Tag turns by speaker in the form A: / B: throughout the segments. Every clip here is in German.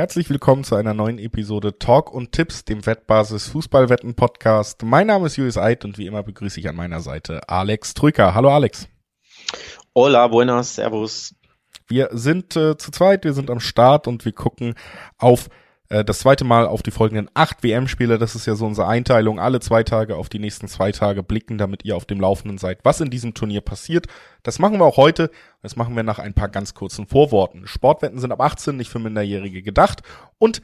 A: Herzlich willkommen zu einer neuen Episode Talk und Tipps, dem Wettbasis Fußballwetten Podcast. Mein Name ist Julius Eid und wie immer begrüße ich an meiner Seite Alex Trücker. Hallo Alex.
B: Hola, buenas, servus.
A: Wir sind äh, zu zweit, wir sind am Start und wir gucken auf äh, das zweite Mal auf die folgenden acht WM-Spiele. Das ist ja so unsere Einteilung. Alle zwei Tage auf die nächsten zwei Tage blicken, damit ihr auf dem Laufenden seid, was in diesem Turnier passiert. Das machen wir auch heute. Das machen wir nach ein paar ganz kurzen Vorworten. Sportwetten sind ab 18 nicht für Minderjährige gedacht und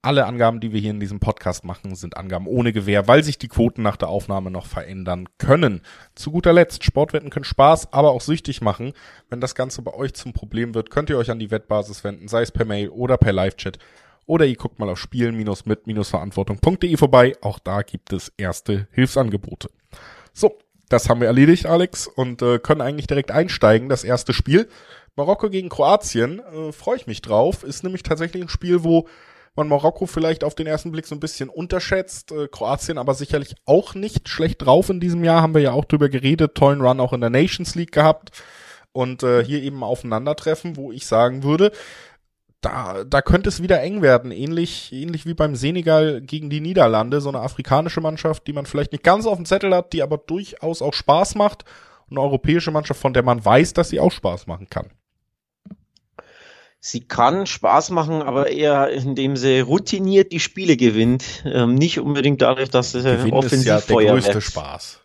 A: alle Angaben, die wir hier in diesem Podcast machen, sind Angaben ohne Gewähr, weil sich die Quoten nach der Aufnahme noch verändern können. Zu guter Letzt, Sportwetten können Spaß, aber auch süchtig machen. Wenn das Ganze bei euch zum Problem wird, könnt ihr euch an die Wettbasis wenden, sei es per Mail oder per Live-Chat. Oder ihr guckt mal auf spielen-mit-verantwortung.de vorbei. Auch da gibt es erste Hilfsangebote. So, das haben wir erledigt, Alex, und äh, können eigentlich direkt einsteigen. Das erste Spiel, Marokko gegen Kroatien, äh, freue ich mich drauf. Ist nämlich tatsächlich ein Spiel, wo man Marokko vielleicht auf den ersten Blick so ein bisschen unterschätzt, äh, Kroatien aber sicherlich auch nicht schlecht drauf in diesem Jahr, haben wir ja auch drüber geredet, tollen Run auch in der Nations League gehabt und äh, hier eben aufeinandertreffen, wo ich sagen würde, da, da könnte es wieder eng werden, ähnlich, ähnlich wie beim Senegal gegen die Niederlande, so eine afrikanische Mannschaft, die man vielleicht nicht ganz auf dem Zettel hat, die aber durchaus auch Spaß macht, eine europäische Mannschaft, von der man weiß, dass sie auch Spaß machen kann.
B: Sie kann Spaß machen, aber eher indem sie routiniert die Spiele gewinnt. Ähm, nicht unbedingt dadurch, dass sie offensiv ist ja
A: der größte Spaß.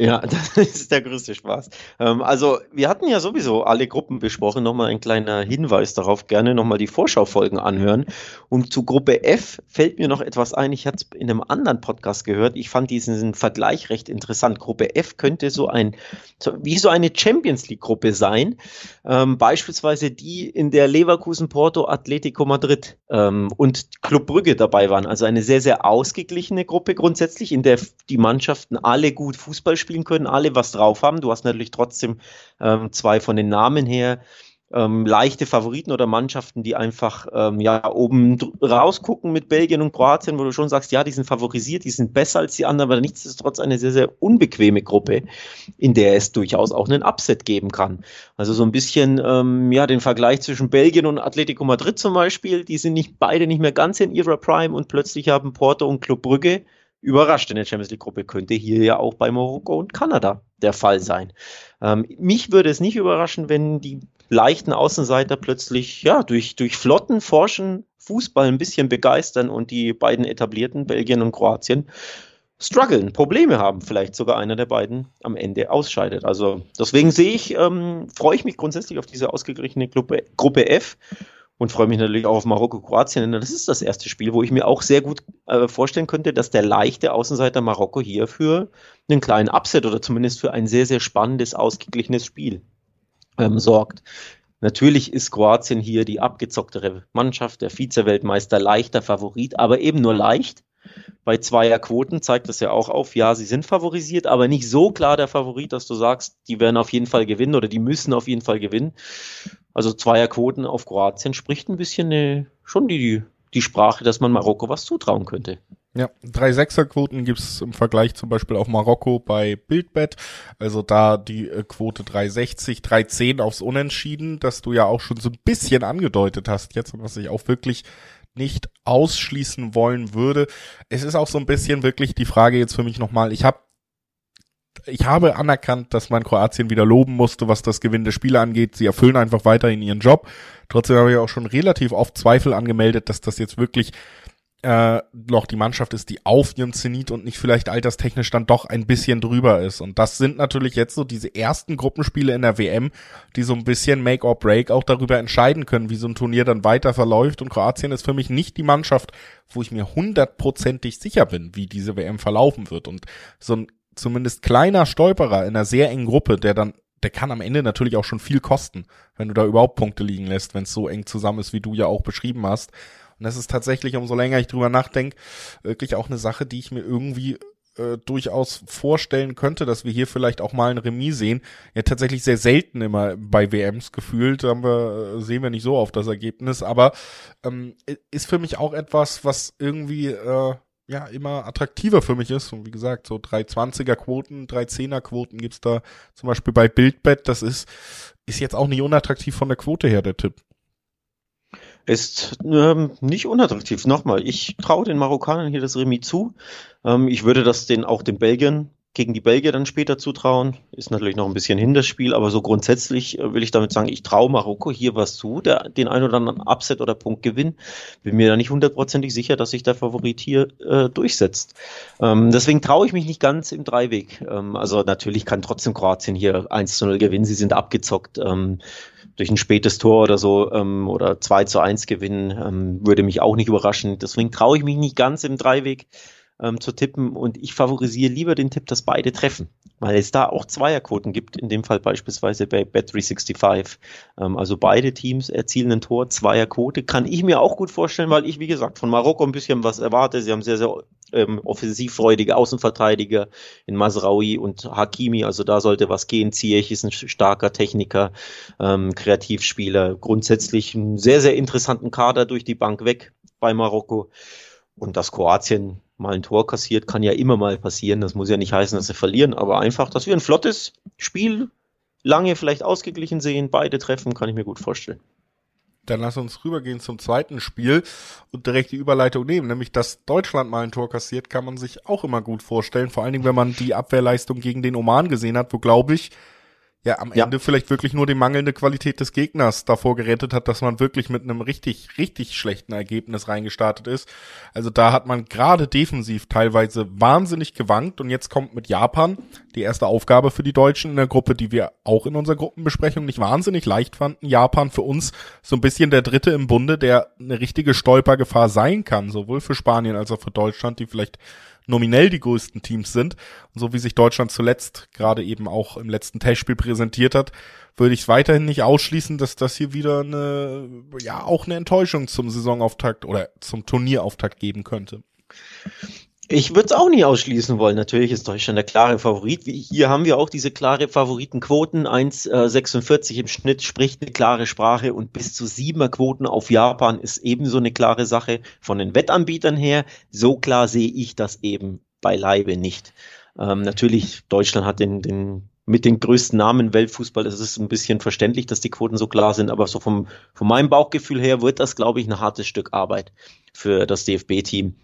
B: Ja, das ist der größte Spaß. Ähm, also, wir hatten ja sowieso alle Gruppen besprochen. Nochmal ein kleiner Hinweis darauf. Gerne nochmal die Vorschaufolgen anhören. Und zu Gruppe F fällt mir noch etwas ein. Ich hatte es in einem anderen Podcast gehört. Ich fand diesen Vergleich recht interessant. Gruppe F könnte so ein, so, wie so eine Champions League Gruppe sein. Ähm, beispielsweise die, in der Leverkusen, Porto, Atletico Madrid ähm, und Club Brügge dabei waren. Also eine sehr, sehr ausgeglichene Gruppe grundsätzlich, in der die Mannschaften alle gut Fußball spielen spielen können, alle was drauf haben. Du hast natürlich trotzdem ähm, zwei von den Namen her ähm, leichte Favoriten oder Mannschaften, die einfach ähm, ja oben rausgucken mit Belgien und Kroatien, wo du schon sagst, ja, die sind favorisiert, die sind besser als die anderen, aber nichtsdestotrotz eine sehr, sehr unbequeme Gruppe, in der es durchaus auch einen Upset geben kann. Also so ein bisschen ähm, ja den Vergleich zwischen Belgien und Atletico Madrid zum Beispiel, die sind nicht beide nicht mehr ganz in ihrer Prime und plötzlich haben Porto und Club Brügge überrascht in der Champions League Gruppe. Könnte hier ja auch bei Marokko und Kanada der Fall sein. Ähm, mich würde es nicht überraschen, wenn die leichten Außenseiter plötzlich ja durch, durch flotten Forschen Fußball ein bisschen begeistern und die beiden etablierten Belgien und Kroatien strugglen, Probleme haben, vielleicht sogar einer der beiden am Ende ausscheidet. Also deswegen sehe ich, ähm, freue ich mich grundsätzlich auf diese ausgeglichene Gruppe, Gruppe F und freue mich natürlich auch auf Marokko-Kroatien. Das ist das erste Spiel, wo ich mir auch sehr gut äh, vorstellen könnte, dass der leichte Außenseiter Marokko hier für einen kleinen Upset oder zumindest für ein sehr, sehr spannendes, ausgeglichenes Spiel ähm, sorgt. Natürlich ist Kroatien hier die abgezocktere Mannschaft, der Vize-Weltmeister leichter Favorit, aber eben nur leicht. Bei Zweierquoten zeigt das ja auch auf, ja, sie sind favorisiert, aber nicht so klar der Favorit, dass du sagst, die werden auf jeden Fall gewinnen oder die müssen auf jeden Fall gewinnen. Also Zweierquoten auf Kroatien spricht ein bisschen eine, schon die, die Sprache, dass man Marokko was zutrauen könnte.
A: Ja, drei Sechserquoten gibt's im Vergleich zum Beispiel auf Marokko bei Bildbet. Also da die äh, Quote 360, 310 aufs Unentschieden, dass du ja auch schon so ein bisschen angedeutet hast jetzt und was ich auch wirklich nicht ausschließen wollen würde. Es ist auch so ein bisschen wirklich die Frage jetzt für mich nochmal. Ich habe ich habe anerkannt, dass man Kroatien wieder loben musste, was das Gewinn der Spiele angeht. Sie erfüllen einfach weiterhin ihren Job. Trotzdem habe ich auch schon relativ oft Zweifel angemeldet, dass das jetzt wirklich äh, noch die Mannschaft ist, die auf ihrem Zenit und nicht vielleicht alterstechnisch dann doch ein bisschen drüber ist. Und das sind natürlich jetzt so diese ersten Gruppenspiele in der WM, die so ein bisschen Make or Break auch darüber entscheiden können, wie so ein Turnier dann weiter verläuft. Und Kroatien ist für mich nicht die Mannschaft, wo ich mir hundertprozentig sicher bin, wie diese WM verlaufen wird. Und so ein zumindest kleiner Stolperer in einer sehr engen Gruppe, der dann der kann am Ende natürlich auch schon viel kosten, wenn du da überhaupt Punkte liegen lässt, wenn es so eng zusammen ist, wie du ja auch beschrieben hast. Und das ist tatsächlich, umso länger ich drüber nachdenke, wirklich auch eine Sache, die ich mir irgendwie äh, durchaus vorstellen könnte, dass wir hier vielleicht auch mal ein Remis sehen. Ja, tatsächlich sehr selten immer bei WMs gefühlt, haben wir, äh, sehen wir nicht so auf das Ergebnis, aber ähm, ist für mich auch etwas, was irgendwie äh, ja immer attraktiver für mich ist. Und wie gesagt, so 320er Quoten, 310er Quoten gibt's da zum Beispiel bei Bildbett. Das ist, ist jetzt auch nicht unattraktiv von der Quote her, der Tipp.
B: Ist ähm, nicht unattraktiv. Nochmal, ich traue den Marokkanern hier das Remis zu. Ähm, ich würde das den auch den Belgiern gegen die Belgier dann später zutrauen. Ist natürlich noch ein bisschen hin das Spiel, aber so grundsätzlich äh, will ich damit sagen, ich traue Marokko hier was zu, der, den ein oder anderen Upset oder Punkt gewinnt. Bin mir da nicht hundertprozentig sicher, dass sich der Favorit hier äh, durchsetzt. Ähm, deswegen traue ich mich nicht ganz im Dreiweg. Ähm, also natürlich kann trotzdem Kroatien hier 1 zu 0 gewinnen. Sie sind abgezockt. Ähm, durch ein spätes Tor oder so ähm, oder 2 zu 1 gewinnen, ähm, würde mich auch nicht überraschen. Deswegen traue ich mich nicht ganz im Dreiweg ähm, zu tippen und ich favorisiere lieber den Tipp, dass beide treffen, weil es da auch Zweierquoten gibt, in dem Fall beispielsweise bei Bet365. Ähm, also beide Teams erzielen ein Tor, Zweierquote, kann ich mir auch gut vorstellen, weil ich, wie gesagt, von Marokko ein bisschen was erwarte. Sie haben sehr, sehr ähm, offensivfreudige Außenverteidiger in Masraoui und Hakimi, also da sollte was gehen. Ziyech ist ein starker Techniker, ähm, Kreativspieler, grundsätzlich einen sehr, sehr interessanten Kader durch die Bank weg bei Marokko. Und dass Kroatien mal ein Tor kassiert, kann ja immer mal passieren. Das muss ja nicht heißen, dass sie verlieren, aber einfach, dass wir ein flottes Spiel lange vielleicht ausgeglichen sehen, beide treffen, kann ich mir gut vorstellen.
A: Dann lass uns rübergehen zum zweiten Spiel und direkt die Überleitung nehmen, nämlich dass Deutschland mal ein Tor kassiert, kann man sich auch immer gut vorstellen, vor allen Dingen, wenn man die Abwehrleistung gegen den Oman gesehen hat, wo glaube ich, ja am ja. Ende vielleicht wirklich nur die mangelnde Qualität des Gegners davor gerettet hat, dass man wirklich mit einem richtig, richtig schlechten Ergebnis reingestartet ist. Also da hat man gerade defensiv teilweise wahnsinnig gewankt und jetzt kommt mit Japan die erste Aufgabe für die Deutschen in der Gruppe, die wir auch in unserer Gruppenbesprechung nicht wahnsinnig leicht fanden. Japan für uns so ein bisschen der Dritte im Bunde, der eine richtige Stolpergefahr sein kann, sowohl für Spanien als auch für Deutschland, die vielleicht nominell die größten Teams sind. Und so wie sich Deutschland zuletzt gerade eben auch im letzten Testspiel präsentiert hat, würde ich es weiterhin nicht ausschließen, dass das hier wieder eine, ja, auch eine Enttäuschung zum Saisonauftakt oder zum Turnierauftakt geben könnte.
B: Ich würde es auch nie ausschließen wollen. Natürlich ist Deutschland der klare Favorit. Hier haben wir auch diese klare Favoritenquoten. 1,46 im Schnitt spricht eine klare Sprache und bis zu 7er Quoten auf Japan ist ebenso eine klare Sache von den Wettanbietern her. So klar sehe ich das eben beileibe nicht. Ähm, natürlich, Deutschland hat den, den mit den größten Namen Weltfußball ist es ein bisschen verständlich, dass die Quoten so klar sind, aber so vom, von meinem Bauchgefühl her wird das, glaube ich, ein hartes Stück Arbeit für das DFB-Team.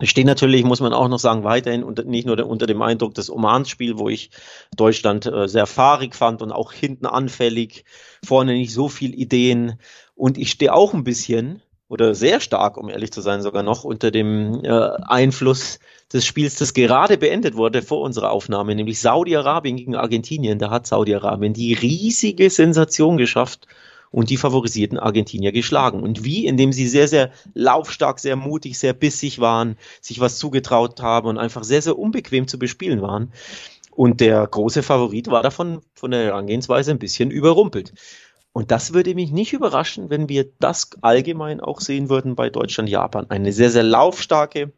B: Ich stehe natürlich, muss man auch noch sagen, weiterhin unter, nicht nur unter dem Eindruck des Oman-Spiel, wo ich Deutschland äh, sehr fahrig fand und auch hinten anfällig, vorne nicht so viel Ideen. Und ich stehe auch ein bisschen oder sehr stark, um ehrlich zu sein, sogar noch unter dem äh, Einfluss des Spiels, das gerade beendet wurde vor unserer Aufnahme, nämlich Saudi-Arabien gegen Argentinien. Da hat Saudi-Arabien die riesige Sensation geschafft und die favorisierten Argentinier geschlagen. Und wie? Indem sie sehr, sehr laufstark, sehr mutig, sehr bissig waren, sich was zugetraut haben und einfach sehr, sehr unbequem zu bespielen waren. Und der große Favorit war davon von der Herangehensweise ein bisschen überrumpelt. Und das würde mich nicht überraschen, wenn wir das allgemein auch sehen würden bei Deutschland, Japan. Eine sehr, sehr laufstarke,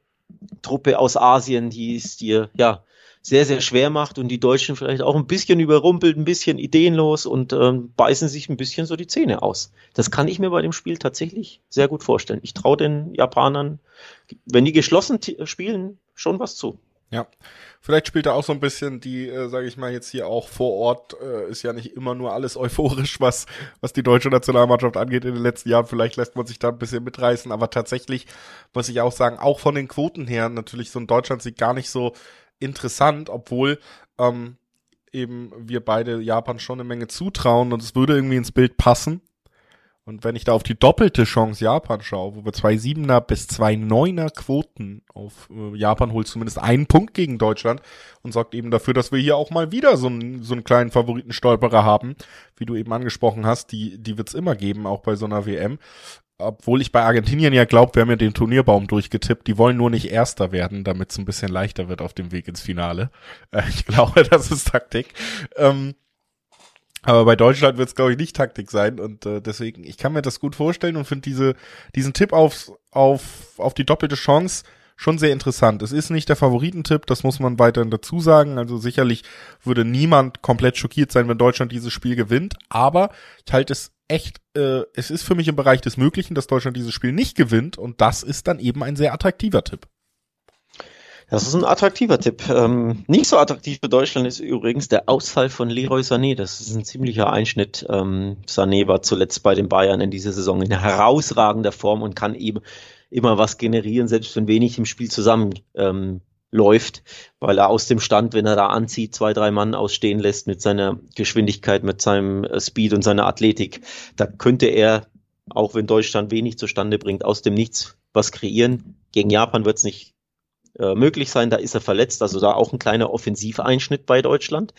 B: Truppe aus Asien, die es dir ja sehr, sehr schwer macht und die Deutschen vielleicht auch ein bisschen überrumpelt, ein bisschen ideenlos und ähm, beißen sich ein bisschen so die Zähne aus. Das kann ich mir bei dem Spiel tatsächlich sehr gut vorstellen. Ich traue den Japanern, wenn die geschlossen spielen, schon was zu.
A: Ja, vielleicht spielt da auch so ein bisschen die, äh, sage ich mal jetzt hier auch vor Ort, äh, ist ja nicht immer nur alles euphorisch, was was die deutsche Nationalmannschaft angeht in den letzten Jahren. Vielleicht lässt man sich da ein bisschen mitreißen, aber tatsächlich muss ich auch sagen, auch von den Quoten her natürlich so ein Deutschlandsieg gar nicht so interessant, obwohl ähm, eben wir beide Japan schon eine Menge zutrauen und es würde irgendwie ins Bild passen. Und wenn ich da auf die doppelte Chance Japan schaue, wo wir zwei Siebener bis zwei Neuner Quoten auf äh, Japan holt zumindest einen Punkt gegen Deutschland und sorgt eben dafür, dass wir hier auch mal wieder so einen, so einen kleinen Favoritenstolperer haben, wie du eben angesprochen hast, die, die wird's immer geben, auch bei so einer WM. Obwohl ich bei Argentinien ja glaube, wir haben ja den Turnierbaum durchgetippt, die wollen nur nicht Erster werden, damit es ein bisschen leichter wird auf dem Weg ins Finale. Äh, ich glaube, das ist Taktik. Ähm, aber bei Deutschland wird es, glaube ich, nicht Taktik sein. Und äh, deswegen, ich kann mir das gut vorstellen und finde diese, diesen Tipp auf, auf, auf die doppelte Chance schon sehr interessant. Es ist nicht der Favoritentipp, das muss man weiterhin dazu sagen. Also sicherlich würde niemand komplett schockiert sein, wenn Deutschland dieses Spiel gewinnt. Aber ich halte es echt, äh, es ist für mich im Bereich des Möglichen, dass Deutschland dieses Spiel nicht gewinnt. Und das ist dann eben ein sehr attraktiver Tipp.
B: Das ist ein attraktiver Tipp. Ähm, nicht so attraktiv für Deutschland ist übrigens der Ausfall von Leroy Sané. Das ist ein ziemlicher Einschnitt. Ähm, Sané war zuletzt bei den Bayern in dieser Saison in herausragender Form und kann eben immer was generieren, selbst wenn wenig im Spiel zusammen ähm, läuft, weil er aus dem Stand, wenn er da anzieht, zwei, drei Mann ausstehen lässt mit seiner Geschwindigkeit, mit seinem äh, Speed und seiner Athletik, da könnte er, auch wenn Deutschland wenig zustande bringt, aus dem Nichts was kreieren. Gegen Japan wird es nicht äh, möglich sein. Da ist er verletzt, also da auch ein kleiner Offensiveinschnitt bei Deutschland.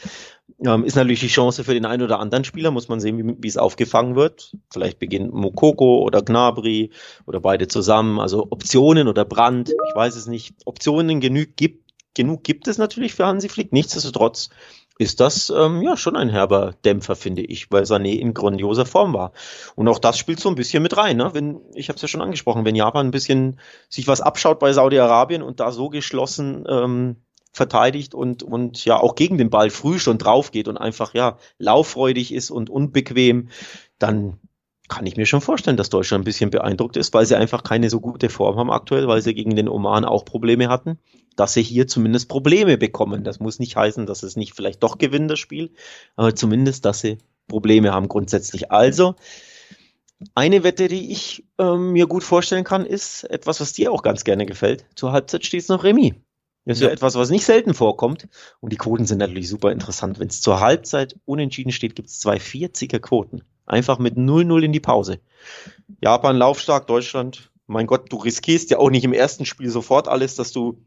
B: Ähm, ist natürlich die Chance für den einen oder anderen Spieler, muss man sehen, wie, es aufgefangen wird. Vielleicht beginnt Mokoko oder Gnabry oder beide zusammen. Also Optionen oder Brand, ich weiß es nicht. Optionen genug gibt, genug gibt es natürlich für Hansi Flick. Nichtsdestotrotz ist das ähm, ja schon ein herber Dämpfer, finde ich, weil Sané in grandioser Form war. Und auch das spielt so ein bisschen mit rein. Ne? Wenn, ich habe es ja schon angesprochen, wenn Japan ein bisschen sich was abschaut bei Saudi-Arabien und da so geschlossen ähm, verteidigt und, und ja auch gegen den Ball früh schon drauf geht und einfach ja lauffreudig ist und unbequem, dann kann ich mir schon vorstellen, dass Deutschland ein bisschen beeindruckt ist, weil sie einfach keine so gute Form haben aktuell, weil sie gegen den Oman auch Probleme hatten, dass sie hier zumindest Probleme bekommen. Das muss nicht heißen, dass es nicht vielleicht doch gewinnen, das Spiel, aber zumindest, dass sie Probleme haben grundsätzlich. Also, eine Wette, die ich ähm, mir gut vorstellen kann, ist etwas, was dir auch ganz gerne gefällt. Zur Halbzeit steht es noch Remis. Das ist ja. ja etwas, was nicht selten vorkommt. Und die Quoten sind natürlich super interessant. Wenn es zur Halbzeit unentschieden steht, gibt es zwei 40er Quoten. Einfach mit 0-0 in die Pause. Japan laufstark, Deutschland. Mein Gott, du riskierst ja auch nicht im ersten Spiel sofort alles, dass du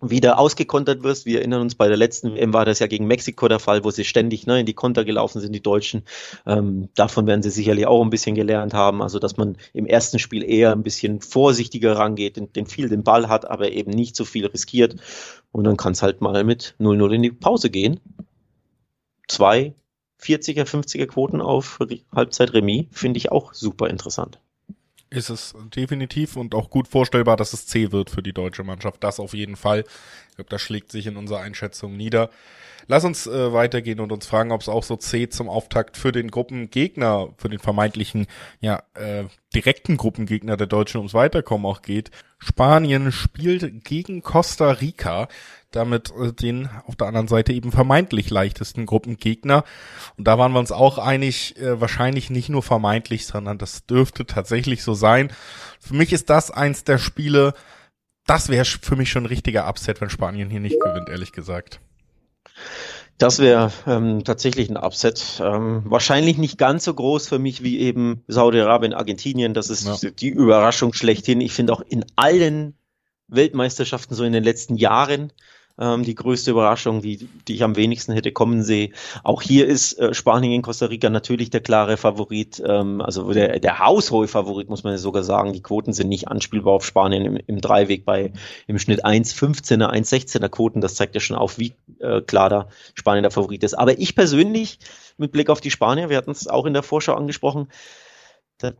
B: wieder ausgekontert wirst. Wir erinnern uns, bei der letzten WM war das ja gegen Mexiko der Fall, wo sie ständig ne, in die Konter gelaufen sind, die Deutschen. Ähm, davon werden sie sicherlich auch ein bisschen gelernt haben. Also, dass man im ersten Spiel eher ein bisschen vorsichtiger rangeht, den, den viel den Ball hat, aber eben nicht so viel riskiert. Und dann kann es halt mal mit 0-0 in die Pause gehen. Zwei 40er, 50er Quoten auf Halbzeit Remis finde ich auch super interessant.
A: Ist es definitiv und auch gut vorstellbar, dass es C wird für die deutsche Mannschaft. Das auf jeden Fall. Ich glaube, das schlägt sich in unserer Einschätzung nieder. Lass uns äh, weitergehen und uns fragen, ob es auch so C zum Auftakt für den Gruppengegner, für den vermeintlichen, ja, äh, direkten Gruppengegner der Deutschen ums Weiterkommen auch geht. Spanien spielt gegen Costa Rica damit äh, den auf der anderen Seite eben vermeintlich leichtesten Gruppengegner. Und da waren wir uns auch einig, äh, wahrscheinlich nicht nur vermeintlich, sondern das dürfte tatsächlich so sein. Für mich ist das eins der Spiele, das wäre für mich schon ein richtiger Upset, wenn Spanien hier nicht gewinnt, ehrlich gesagt.
B: Das wäre ähm, tatsächlich ein Upset. Ähm, wahrscheinlich nicht ganz so groß für mich wie eben Saudi-Arabien, Argentinien. Das ist ja. die Überraschung schlechthin. Ich finde auch in allen Weltmeisterschaften so in den letzten Jahren ähm, die größte Überraschung, die, die ich am wenigsten hätte kommen sehen. Auch hier ist äh, Spanien in Costa Rica natürlich der klare Favorit, ähm, also der, der haushohe Favorit, muss man sogar sagen. Die Quoten sind nicht anspielbar auf Spanien im, im Dreiweg bei im Schnitt 1,15er, 1,16er Quoten. Das zeigt ja schon auf, wie äh, klar da Spanien der Favorit ist. Aber ich persönlich, mit Blick auf die Spanier, wir hatten es auch in der Vorschau angesprochen,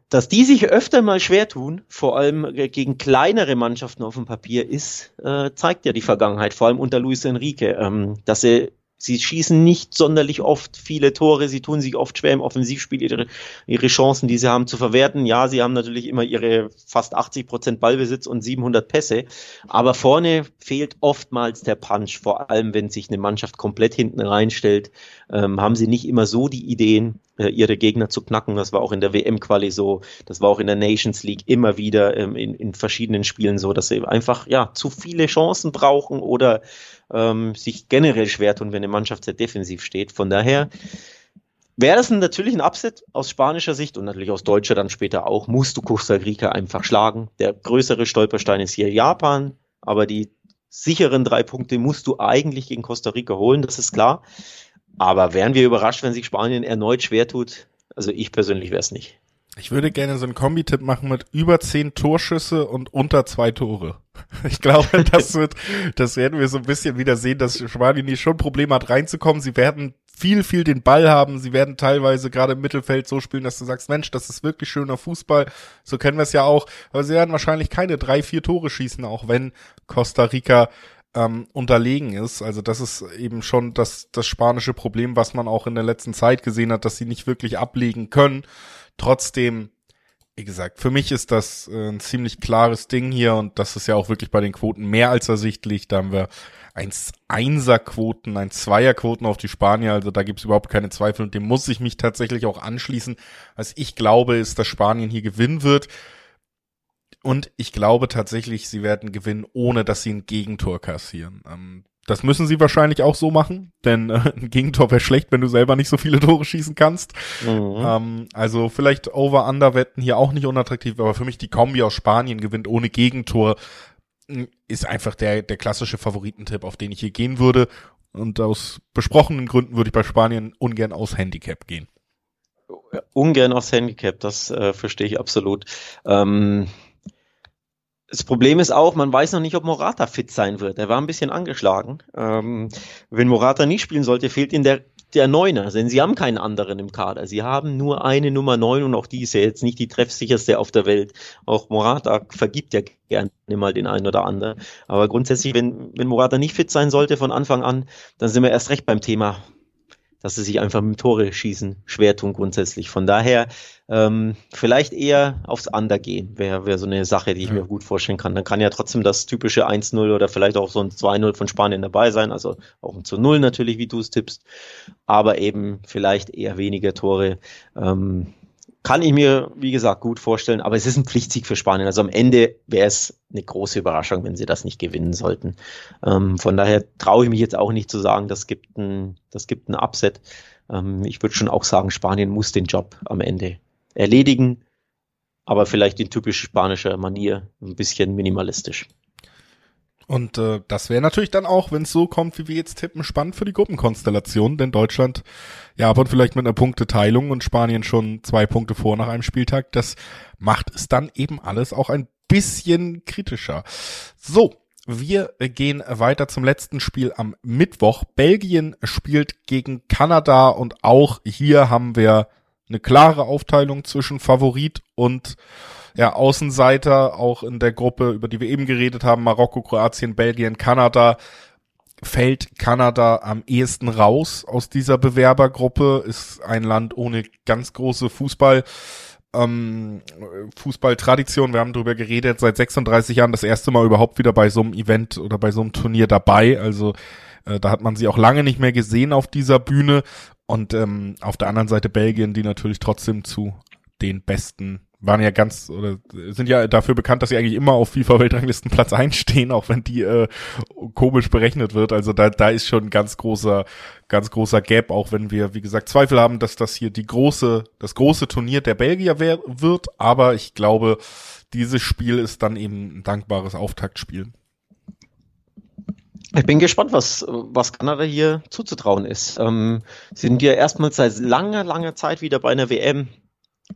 B: dass die sich öfter mal schwer tun, vor allem gegen kleinere Mannschaften auf dem Papier, ist, äh, zeigt ja die Vergangenheit, vor allem unter Luis Enrique, ähm, dass sie Sie schießen nicht sonderlich oft viele Tore, sie tun sich oft schwer im Offensivspiel, ihre, ihre Chancen, die sie haben, zu verwerten. Ja, sie haben natürlich immer ihre fast 80 Prozent Ballbesitz und 700 Pässe, aber vorne fehlt oftmals der Punch, vor allem wenn sich eine Mannschaft komplett hinten reinstellt, ähm, haben sie nicht immer so die Ideen, äh, ihre Gegner zu knacken. Das war auch in der WM-Quali so, das war auch in der Nations League immer wieder ähm, in, in verschiedenen Spielen so, dass sie einfach ja zu viele Chancen brauchen oder ähm, sich generell schwer tun, wenn eine Mannschaft sehr defensiv steht. Von daher wäre das natürlich ein Upset aus spanischer Sicht und natürlich aus deutscher dann später auch. Musst du Costa Rica einfach schlagen. Der größere Stolperstein ist hier Japan, aber die sicheren drei Punkte musst du eigentlich gegen Costa Rica holen, das ist klar. Aber wären wir überrascht, wenn sich Spanien erneut schwer tut? Also ich persönlich wäre es nicht.
A: Ich würde gerne so einen Kombi-Tipp machen mit über zehn Torschüsse und unter zwei Tore. Ich glaube, das wird, das werden wir so ein bisschen wieder sehen, dass Spanien schon Probleme hat reinzukommen. Sie werden viel, viel den Ball haben. Sie werden teilweise gerade im Mittelfeld so spielen, dass du sagst, Mensch, das ist wirklich schöner Fußball. So kennen wir es ja auch. Aber sie werden wahrscheinlich keine drei, vier Tore schießen, auch wenn Costa Rica ähm, unterlegen ist. Also das ist eben schon das, das spanische Problem, was man auch in der letzten Zeit gesehen hat, dass sie nicht wirklich ablegen können. Trotzdem wie gesagt, für mich ist das äh, ein ziemlich klares Ding hier und das ist ja auch wirklich bei den Quoten mehr als ersichtlich. Da haben wir eins Einser-Quoten, ein Zweier-Quoten auf die Spanier, also da gibt's überhaupt keine Zweifel und dem muss ich mich tatsächlich auch anschließen. Was ich glaube, ist, dass Spanien hier gewinnen wird. Und ich glaube tatsächlich, sie werden gewinnen, ohne dass sie ein Gegentor kassieren. Ähm, das müssen sie wahrscheinlich auch so machen, denn äh, ein Gegentor wäre schlecht, wenn du selber nicht so viele Tore schießen kannst. Mhm. Ähm, also vielleicht Over-Under-Wetten hier auch nicht unattraktiv, aber für mich die Kombi aus Spanien gewinnt ohne Gegentor hm, ist einfach der, der klassische Favoritentipp, auf den ich hier gehen würde. Und aus besprochenen Gründen würde ich bei Spanien ungern aus Handicap gehen.
B: Ungern aus Handicap, das äh, verstehe ich absolut. Ähm das Problem ist auch, man weiß noch nicht, ob Morata fit sein wird. Er war ein bisschen angeschlagen. Ähm, wenn Morata nicht spielen sollte, fehlt ihm der, der Neuner, denn sie haben keinen anderen im Kader. Sie haben nur eine Nummer neun und auch die ist ja jetzt nicht die treffsicherste auf der Welt. Auch Morata vergibt ja gerne mal den einen oder anderen. Aber grundsätzlich, wenn, wenn Morata nicht fit sein sollte von Anfang an, dann sind wir erst recht beim Thema dass sie sich einfach mit Tore schießen schwer tun grundsätzlich. Von daher ähm, vielleicht eher aufs Under gehen, wäre wär so eine Sache, die ich ja. mir gut vorstellen kann. Dann kann ja trotzdem das typische 1-0 oder vielleicht auch so ein 2-0 von Spanien dabei sein, also auch ein zu 0 natürlich, wie du es tippst, aber eben vielleicht eher weniger Tore. Ähm, kann ich mir, wie gesagt, gut vorstellen, aber es ist ein Pflichtsieg für Spanien. Also am Ende wäre es eine große Überraschung, wenn sie das nicht gewinnen sollten. Ähm, von daher traue ich mich jetzt auch nicht zu sagen, das gibt ein, das gibt ein Upset. Ähm, ich würde schon auch sagen, Spanien muss den Job am Ende erledigen, aber vielleicht in typisch spanischer Manier, ein bisschen minimalistisch.
A: Und äh, das wäre natürlich dann auch, wenn es so kommt, wie wir jetzt tippen, spannend für die Gruppenkonstellation, denn Deutschland, ja, aber vielleicht mit einer Punkteteilung und Spanien schon zwei Punkte vor nach einem Spieltag, das macht es dann eben alles auch ein bisschen kritischer. So, wir gehen weiter zum letzten Spiel am Mittwoch. Belgien spielt gegen Kanada und auch hier haben wir eine klare Aufteilung zwischen Favorit und ja, Außenseiter, auch in der Gruppe, über die wir eben geredet haben, Marokko, Kroatien, Belgien, Kanada, fällt Kanada am ehesten raus aus dieser Bewerbergruppe, ist ein Land ohne ganz große Fußball. Ähm, Fußballtradition, wir haben darüber geredet, seit 36 Jahren das erste Mal überhaupt wieder bei so einem Event oder bei so einem Turnier dabei. Also äh, da hat man sie auch lange nicht mehr gesehen auf dieser Bühne. Und ähm, auf der anderen Seite Belgien, die natürlich trotzdem zu den besten waren ja ganz oder sind ja dafür bekannt, dass sie eigentlich immer auf FIFA Weltranglisten Platz einstehen, auch wenn die äh, komisch berechnet wird. Also da da ist schon ein ganz großer ganz großer Gap, auch wenn wir wie gesagt Zweifel haben, dass das hier die große das große Turnier der Belgier wär, wird, aber ich glaube, dieses Spiel ist dann eben ein dankbares Auftaktspiel.
B: Ich bin gespannt, was, was Kanada hier zuzutrauen ist. Ähm, sind ja erstmals seit langer, langer Zeit wieder bei einer WM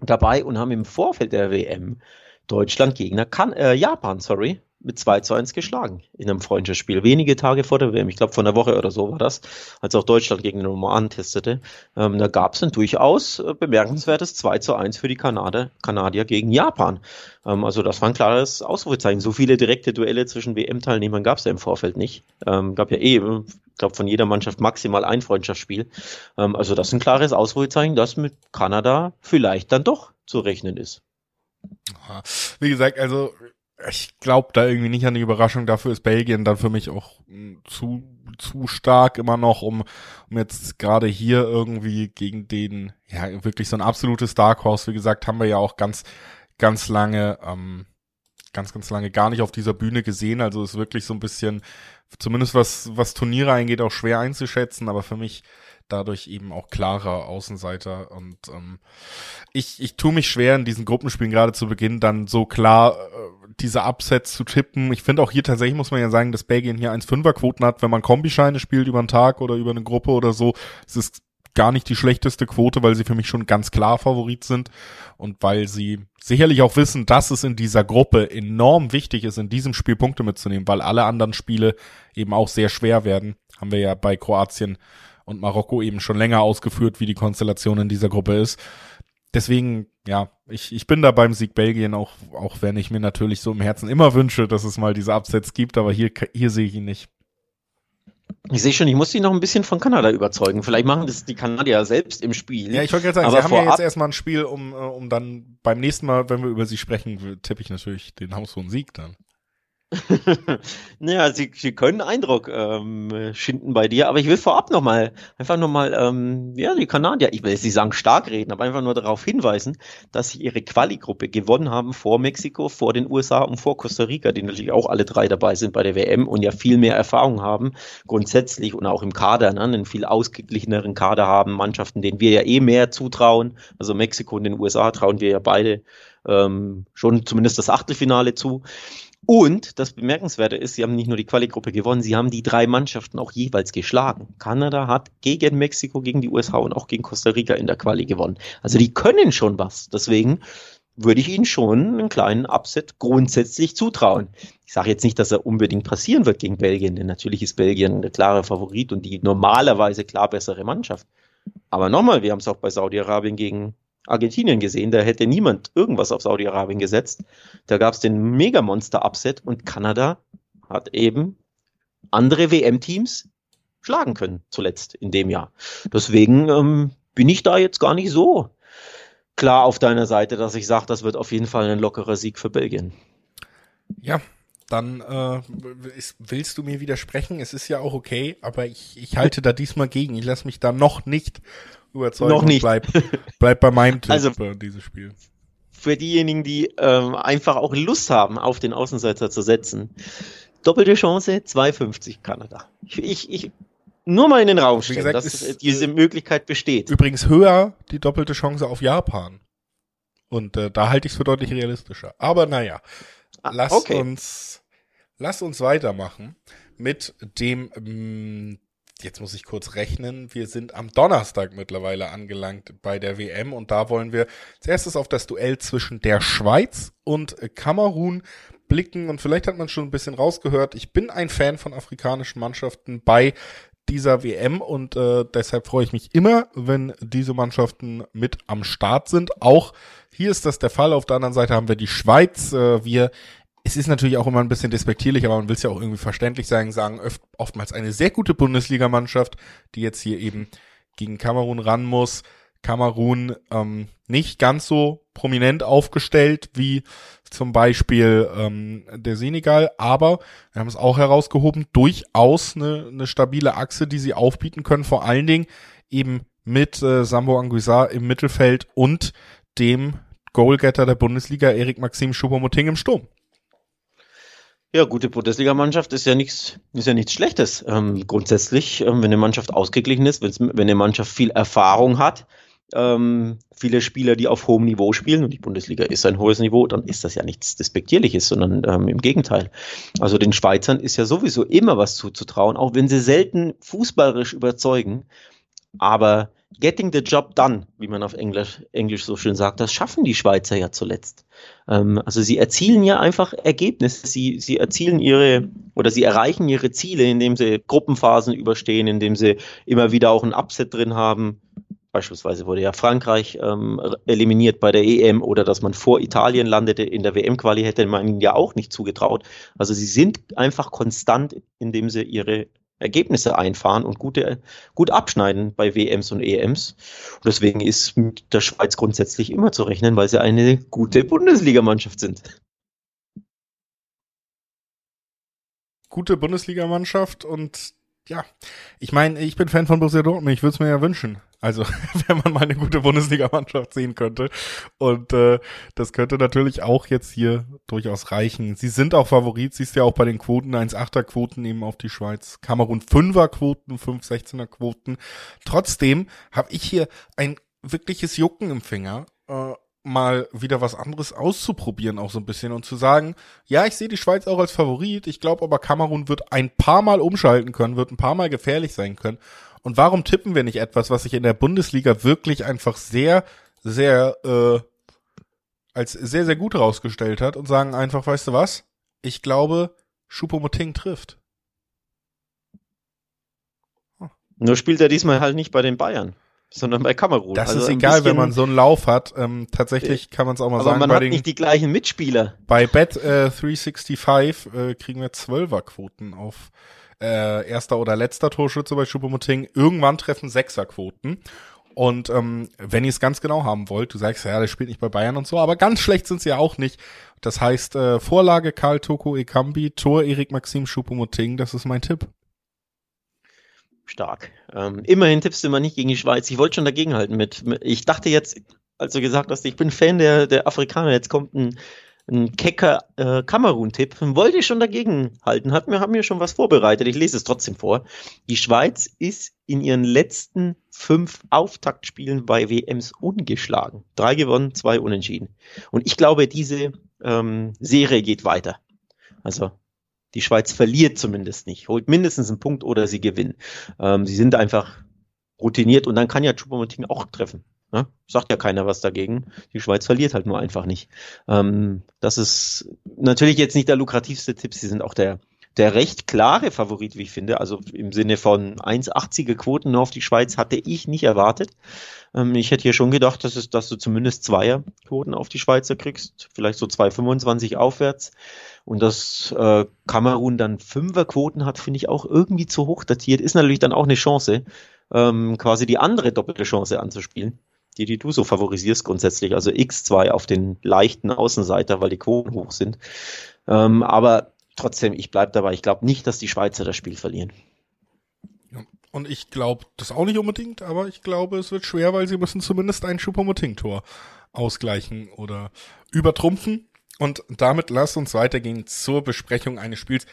B: dabei und haben im Vorfeld der WM Deutschland Gegner kan äh, Japan, sorry, mit 2 zu 1 geschlagen in einem Freundschaftsspiel. Wenige Tage vor der WM, ich glaube von der Woche oder so war das, als auch Deutschland gegen den Oman testete. Ähm, da gab es ein durchaus äh, bemerkenswertes 2 zu 1 für die Kanadier, Kanadier gegen Japan. Ähm, also das war ein klares Ausrufezeichen. So viele direkte Duelle zwischen WM-Teilnehmern gab es ja im Vorfeld nicht. Ähm, gab ja eh, ich glaube von jeder Mannschaft maximal ein Freundschaftsspiel. Ähm, also das ist ein klares Ausrufezeichen, dass mit Kanada vielleicht dann doch zu rechnen ist.
A: Wie gesagt, also ich glaube da irgendwie nicht an die Überraschung. Dafür ist Belgien dann für mich auch hm, zu zu stark immer noch, um, um jetzt gerade hier irgendwie gegen den, ja, wirklich so ein absolutes Dark Horse, wie gesagt, haben wir ja auch ganz, ganz lange, ähm, ganz, ganz lange gar nicht auf dieser Bühne gesehen. Also ist wirklich so ein bisschen, zumindest was, was Turniere eingeht, auch schwer einzuschätzen, aber für mich dadurch eben auch klarer Außenseiter. Und ähm, ich, ich tue mich schwer in diesen Gruppenspielen gerade zu Beginn dann so klar äh, diese Upsets zu tippen. Ich finde auch hier tatsächlich muss man ja sagen, dass Belgien hier 1,5er-Quoten hat, wenn man Kombischeine spielt über einen Tag oder über eine Gruppe oder so. Es ist gar nicht die schlechteste Quote, weil sie für mich schon ganz klar Favorit sind und weil sie sicherlich auch wissen, dass es in dieser Gruppe enorm wichtig ist, in diesem Spiel Punkte mitzunehmen, weil alle anderen Spiele eben auch sehr schwer werden. Haben wir ja bei Kroatien und Marokko eben schon länger ausgeführt, wie die Konstellation in dieser Gruppe ist. Deswegen, ja, ich, ich bin da beim Sieg Belgien, auch, auch wenn ich mir natürlich so im Herzen immer wünsche, dass es mal diese Absätze gibt, aber hier, hier sehe ich ihn nicht.
B: Ich sehe schon, ich muss dich noch ein bisschen von Kanada überzeugen. Vielleicht machen das die Kanadier selbst im Spiel.
A: Ja, ich wollte gerade sagen, aber sie haben ja jetzt erstmal ein Spiel, um, äh, um dann beim nächsten Mal, wenn wir über sie sprechen, tippe ich natürlich den haushohen Sieg dann.
B: naja, sie, sie können Eindruck ähm, schinden bei dir, aber ich will vorab nochmal, einfach nochmal, ähm, ja, die Kanadier, ich will jetzt nicht sagen stark reden, aber einfach nur darauf hinweisen, dass sie ihre Quali-Gruppe gewonnen haben vor Mexiko, vor den USA und vor Costa Rica, die natürlich auch alle drei dabei sind bei der WM und ja viel mehr Erfahrung haben, grundsätzlich und auch im Kader, ne, einen viel ausgeglicheneren Kader haben, Mannschaften, denen wir ja eh mehr zutrauen, also Mexiko und den USA trauen wir ja beide ähm, schon zumindest das Achtelfinale zu. Und das Bemerkenswerte ist, sie haben nicht nur die Quali-Gruppe gewonnen, sie haben die drei Mannschaften auch jeweils geschlagen. Kanada hat gegen Mexiko, gegen die USA und auch gegen Costa Rica in der Quali gewonnen. Also die können schon was. Deswegen würde ich ihnen schon einen kleinen Upset grundsätzlich zutrauen. Ich sage jetzt nicht, dass er unbedingt passieren wird gegen Belgien, denn natürlich ist Belgien der klare Favorit und die normalerweise klar bessere Mannschaft. Aber nochmal, wir haben es auch bei Saudi-Arabien gegen Argentinien gesehen, da hätte niemand irgendwas auf Saudi-Arabien gesetzt. Da gab es den Mega-Monster-Upset und Kanada hat eben andere WM-Teams schlagen können, zuletzt in dem Jahr. Deswegen ähm, bin ich da jetzt gar nicht so klar auf deiner Seite, dass ich sage, das wird auf jeden Fall ein lockerer Sieg für Belgien.
A: Ja, dann äh, ist, willst du mir widersprechen. Es ist ja auch okay, aber ich, ich halte da diesmal gegen. Ich lasse mich da noch nicht überzeugen.
B: Noch nicht.
A: Bleib, bleib bei meinem Tipp
B: also,
A: für dieses Spiel.
B: Für diejenigen, die ähm, einfach auch Lust haben, auf den Außenseiter zu setzen. Doppelte Chance, 2,50 Kanada. Ich, ich, ich nur mal in den Raum stellen, gesagt, dass ist, diese Möglichkeit besteht.
A: Übrigens höher die doppelte Chance auf Japan. Und äh, da halte ich es für deutlich realistischer. Aber naja, ah, lass okay. uns lass uns weitermachen mit dem ähm, jetzt muss ich kurz rechnen, wir sind am Donnerstag mittlerweile angelangt bei der WM und da wollen wir als erstes auf das Duell zwischen der Schweiz und Kamerun blicken und vielleicht hat man schon ein bisschen rausgehört, ich bin ein Fan von afrikanischen Mannschaften bei dieser WM und äh, deshalb freue ich mich immer, wenn diese Mannschaften mit am Start sind. Auch hier ist das der Fall. Auf der anderen Seite haben wir die Schweiz. Äh, wir es ist natürlich auch immer ein bisschen despektierlich, aber man will es ja auch irgendwie verständlich sagen, sagen oft, oftmals eine sehr gute Bundesligamannschaft, die jetzt hier eben gegen Kamerun ran muss. Kamerun ähm, nicht ganz so prominent aufgestellt wie zum Beispiel ähm, der Senegal, aber wir haben es auch herausgehoben, durchaus eine, eine stabile Achse, die sie aufbieten können, vor allen Dingen eben mit äh, Sambo Anguissa im Mittelfeld und dem Goalgetter der Bundesliga, Erik Maxim Choupo-Moting im Sturm.
B: Ja, gute Bundesligamannschaft ist ja nichts, ist ja nichts Schlechtes. Ähm, grundsätzlich, ähm, wenn eine Mannschaft ausgeglichen ist, wenn eine Mannschaft viel Erfahrung hat, ähm, viele Spieler, die auf hohem Niveau spielen, und die Bundesliga ist ein hohes Niveau, dann ist das ja nichts Despektierliches, sondern ähm, im Gegenteil. Also den Schweizern ist ja sowieso immer was zuzutrauen, auch wenn sie selten fußballerisch überzeugen. Aber getting the job done, wie man auf Englisch, Englisch so schön sagt, das schaffen die Schweizer ja zuletzt. Ähm, also sie erzielen ja einfach Ergebnisse. Sie, sie erzielen ihre oder sie erreichen ihre Ziele, indem sie Gruppenphasen überstehen, indem sie immer wieder auch ein Upset drin haben. Beispielsweise wurde ja Frankreich ähm, eliminiert bei der EM oder dass man vor Italien landete in der WM-Quali, hätte man ihnen ja auch nicht zugetraut. Also sie sind einfach konstant, indem sie ihre Ergebnisse einfahren und gute, gut abschneiden bei WMs und EMs. Und deswegen ist mit der Schweiz grundsätzlich immer zu rechnen, weil sie eine gute Bundesligamannschaft sind.
A: Gute Bundesligamannschaft und ja, ich meine, ich bin Fan von Borussia Dortmund, ich würde es mir ja wünschen. Also, wenn man mal eine gute Bundesligamannschaft sehen könnte. Und äh, das könnte natürlich auch jetzt hier durchaus reichen. Sie sind auch Favorit, siehst ja auch bei den Quoten, 1,8er Quoten eben auf die Schweiz, Kamerun 5er Quoten, 5, 16er Quoten. Trotzdem habe ich hier ein wirkliches Jucken im Finger. Äh, mal wieder was anderes auszuprobieren, auch so ein bisschen und zu sagen, ja, ich sehe die Schweiz auch als Favorit, ich glaube aber Kamerun wird ein paar Mal umschalten können, wird ein paar Mal gefährlich sein können. Und warum tippen wir nicht etwas, was sich in der Bundesliga wirklich einfach sehr, sehr, äh, als sehr, sehr gut rausgestellt hat und sagen einfach, weißt du was? Ich glaube, Schuppomoting trifft.
B: Nur spielt er diesmal halt nicht bei den Bayern sondern bei Kamerun.
A: Das also ist egal, bisschen, wenn man so einen Lauf hat. Ähm, tatsächlich kann man es auch mal
B: aber
A: sagen.
B: Man bei hat den, nicht die gleichen Mitspieler.
A: Bei Bet äh, 365 äh, kriegen wir 12er Quoten auf äh, erster oder letzter Torschütze bei Choupo-Moting. Irgendwann treffen Sechserquoten. Und ähm, wenn ihr es ganz genau haben wollt, du sagst, ja, der spielt nicht bei Bayern und so, aber ganz schlecht sind sie ja auch nicht. Das heißt, äh, Vorlage Karl Toko Ekambi, Tor Erik Maxim Choupo-Moting, das ist mein Tipp.
B: Stark. Ähm, immerhin tippst du immer nicht gegen die Schweiz. Ich wollte schon dagegenhalten mit, mit. Ich dachte jetzt, als du gesagt hast, ich bin Fan der, der Afrikaner, jetzt kommt ein ein kecker äh, Kamerun-Tipp. Wollte ich schon dagegen halten, hat mir, haben mir schon was vorbereitet. Ich lese es trotzdem vor. Die Schweiz ist in ihren letzten fünf Auftaktspielen bei WMs ungeschlagen. Drei gewonnen, zwei unentschieden. Und ich glaube, diese ähm, Serie geht weiter. Also die Schweiz verliert zumindest nicht, holt mindestens einen Punkt oder sie gewinnen. Ähm, sie sind einfach routiniert und dann kann ja Choupo-Moting auch treffen. Ne? Sagt ja keiner was dagegen. Die Schweiz verliert halt nur einfach nicht. Ähm, das ist natürlich jetzt nicht der lukrativste Tipp. Sie sind auch der, der recht klare Favorit, wie ich finde. Also im Sinne von 1,80er Quoten auf die Schweiz hatte ich nicht erwartet. Ähm, ich hätte hier schon gedacht, dass, es, dass du zumindest Zweierquoten auf die Schweizer kriegst. Vielleicht so 2,25 aufwärts. Und dass äh, Kamerun dann Fünferquoten hat, finde ich auch irgendwie zu hoch datiert. Ist natürlich dann auch eine Chance, ähm, quasi die andere doppelte Chance anzuspielen die, die du so favorisierst grundsätzlich, also X2 auf den leichten Außenseiter, weil die Quoten hoch sind. Ähm, aber trotzdem, ich bleib dabei. Ich glaube nicht, dass die Schweizer das Spiel verlieren.
A: Und ich glaube das auch nicht unbedingt, aber ich glaube, es wird schwer, weil sie müssen zumindest ein Schuppermoting-Tor ausgleichen oder übertrumpfen. Und damit lass uns weitergehen zur Besprechung eines Spiels.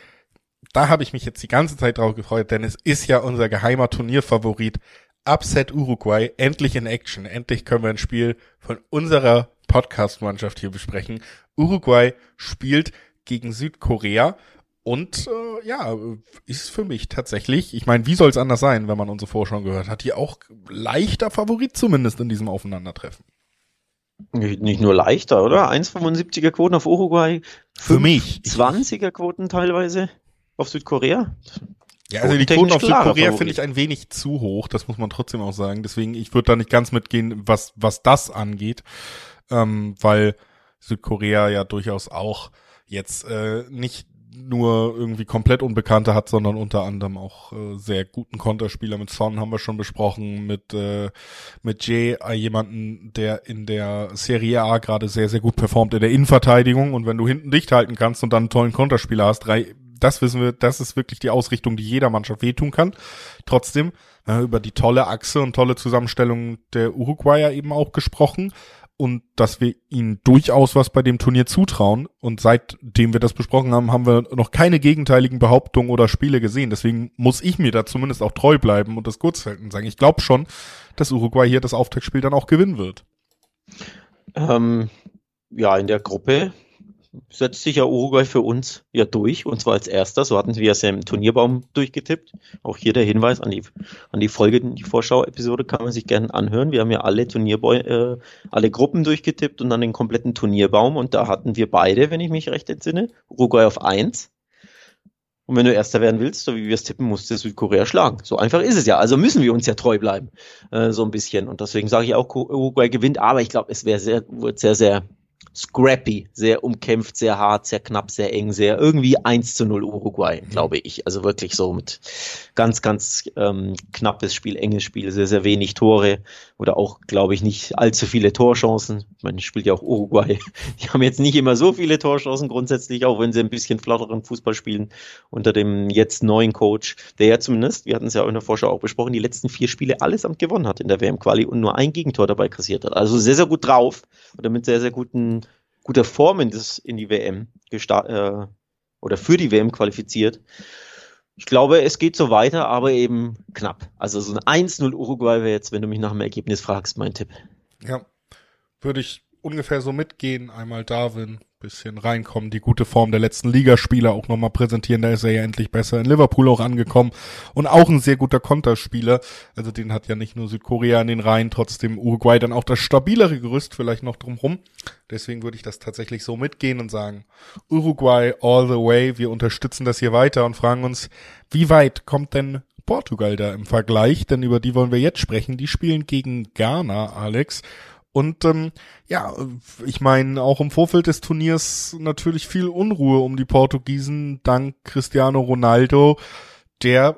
A: Da habe ich mich jetzt die ganze Zeit drauf gefreut, denn es ist ja unser geheimer Turnierfavorit Upset Uruguay endlich in Action. Endlich können wir ein Spiel von unserer Podcast-Mannschaft hier besprechen. Uruguay spielt gegen Südkorea und äh, ja, ist für mich tatsächlich, ich meine, wie soll es anders sein, wenn man unsere Vorschau gehört hat, hier auch leichter Favorit zumindest in diesem Aufeinandertreffen.
B: Nicht nur leichter, oder? 1,75er Quoten auf Uruguay.
A: Für mich.
B: 20er Quoten teilweise auf Südkorea.
A: Ja, also die Quoten auf Südkorea finde ich ein wenig zu hoch, das muss man trotzdem auch sagen. Deswegen, ich würde da nicht ganz mitgehen, was, was das angeht, ähm, weil Südkorea ja durchaus auch jetzt äh, nicht nur irgendwie komplett Unbekannte hat, sondern unter anderem auch äh, sehr guten Konterspieler. Mit Son haben wir schon besprochen, mit äh, mit Jay, äh, jemanden, der in der Serie A gerade sehr sehr gut performt in der Innenverteidigung. Und wenn du hinten dicht halten kannst und dann einen tollen Konterspieler hast, drei das wissen wir, das ist wirklich die Ausrichtung, die jeder Mannschaft wehtun kann. Trotzdem, äh, über die tolle Achse und tolle Zusammenstellung der Uruguayer eben auch gesprochen und dass wir ihnen durchaus was bei dem Turnier zutrauen. Und seitdem wir das besprochen haben, haben wir noch keine gegenteiligen Behauptungen oder Spiele gesehen. Deswegen muss ich mir da zumindest auch treu bleiben und das kurz halten sagen, ich glaube schon, dass Uruguay hier das Auftaktspiel dann auch gewinnen wird.
B: Ähm, ja, in der Gruppe setzt sich ja Uruguay für uns ja durch, und zwar als erster. So hatten wir es ja im Turnierbaum durchgetippt. Auch hier der Hinweis an die, an die Folge, die Vorschau-Episode kann man sich gerne anhören. Wir haben ja alle Turnierbaum, äh, alle Gruppen durchgetippt und dann den kompletten Turnierbaum. Und da hatten wir beide, wenn ich mich recht entsinne, Uruguay auf eins. Und wenn du Erster werden willst, so wie wir es tippen, musst du Südkorea schlagen. So einfach ist es ja. Also müssen wir uns ja treu bleiben. Äh, so ein bisschen. Und deswegen sage ich auch, Uruguay gewinnt. Aber ich glaube, es wäre sehr, wird sehr, sehr scrappy, sehr umkämpft, sehr hart, sehr knapp, sehr eng, sehr irgendwie 1 zu 0 Uruguay, mhm. glaube ich. Also wirklich so mit ganz, ganz ähm, knappes Spiel, enges Spiel, sehr, sehr wenig Tore oder auch, glaube ich, nicht allzu viele Torchancen. Ich meine, spielt ja auch Uruguay. Die haben jetzt nicht immer so viele Torchancen grundsätzlich, auch wenn sie ein bisschen flatteren Fußball spielen unter dem jetzt neuen Coach, der ja zumindest, wir hatten es ja auch in der Vorschau auch besprochen, die letzten vier Spiele allesamt gewonnen hat in der WM-Quali und nur ein Gegentor dabei kassiert hat. Also sehr, sehr gut drauf oder mit sehr, sehr guten guter Form in, das, in die WM äh, oder für die WM qualifiziert. Ich glaube, es geht so weiter, aber eben knapp. Also so ein 1-0 Uruguay wäre jetzt, wenn du mich nach dem Ergebnis fragst, mein Tipp.
A: Ja, würde ich ungefähr so mitgehen. Einmal Darwin, bisschen reinkommen, die gute Form der letzten Ligaspieler auch nochmal präsentieren. Da ist er ja endlich besser in Liverpool auch angekommen und auch ein sehr guter Konterspieler. Also den hat ja nicht nur Südkorea in den Reihen, trotzdem Uruguay dann auch das stabilere Gerüst vielleicht noch drumrum. Deswegen würde ich das tatsächlich so mitgehen und sagen, Uruguay all the way. Wir unterstützen das hier weiter und fragen uns, wie weit kommt denn Portugal da im Vergleich? Denn über die wollen wir jetzt sprechen. Die spielen gegen Ghana, Alex. Und ähm, ja, ich meine, auch im Vorfeld des Turniers natürlich viel Unruhe um die Portugiesen dank Cristiano Ronaldo, der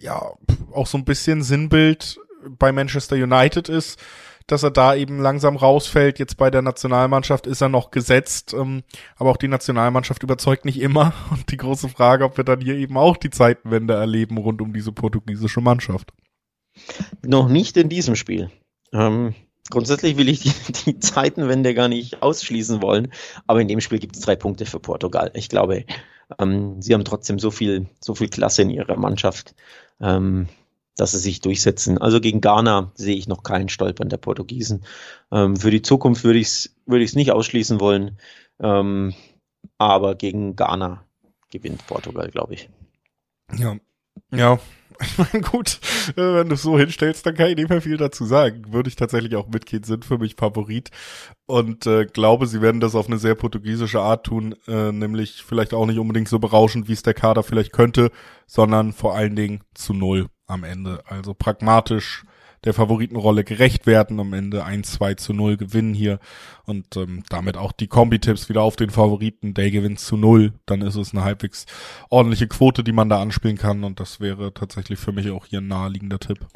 A: ja auch so ein bisschen Sinnbild bei Manchester United ist, dass er da eben langsam rausfällt. Jetzt bei der Nationalmannschaft ist er noch gesetzt, ähm, aber auch die Nationalmannschaft überzeugt nicht immer. Und die große Frage, ob wir dann hier eben auch die Zeitenwende erleben rund um diese portugiesische Mannschaft.
B: Noch nicht in diesem Spiel. Ähm, grundsätzlich will ich die, die Zeitenwende gar nicht ausschließen wollen, aber in dem Spiel gibt es drei Punkte für Portugal. Ich glaube, ähm, sie haben trotzdem so viel, so viel Klasse in ihrer Mannschaft. Ähm, dass sie sich durchsetzen. Also gegen Ghana sehe ich noch keinen Stolpern der Portugiesen. Ähm, für die Zukunft würde ich es würde nicht ausschließen wollen, ähm, aber gegen Ghana gewinnt Portugal, glaube ich.
A: Ja, ja. Ich meine, gut, äh, wenn du es so hinstellst, dann kann ich nicht mehr viel dazu sagen. Würde ich tatsächlich auch mitgehen, sind für mich Favorit. Und äh, glaube, sie werden das auf eine sehr portugiesische Art tun, äh, nämlich vielleicht auch nicht unbedingt so berauschend, wie es der Kader vielleicht könnte, sondern vor allen Dingen zu null am Ende. Also pragmatisch der Favoritenrolle gerecht werden, am Ende 1, 2 zu 0 gewinnen hier und ähm, damit auch die Kombi-Tipps wieder auf den Favoriten, der gewinnt zu 0, dann ist es eine halbwegs ordentliche Quote, die man da anspielen kann und das wäre tatsächlich für mich auch hier ein naheliegender Tipp.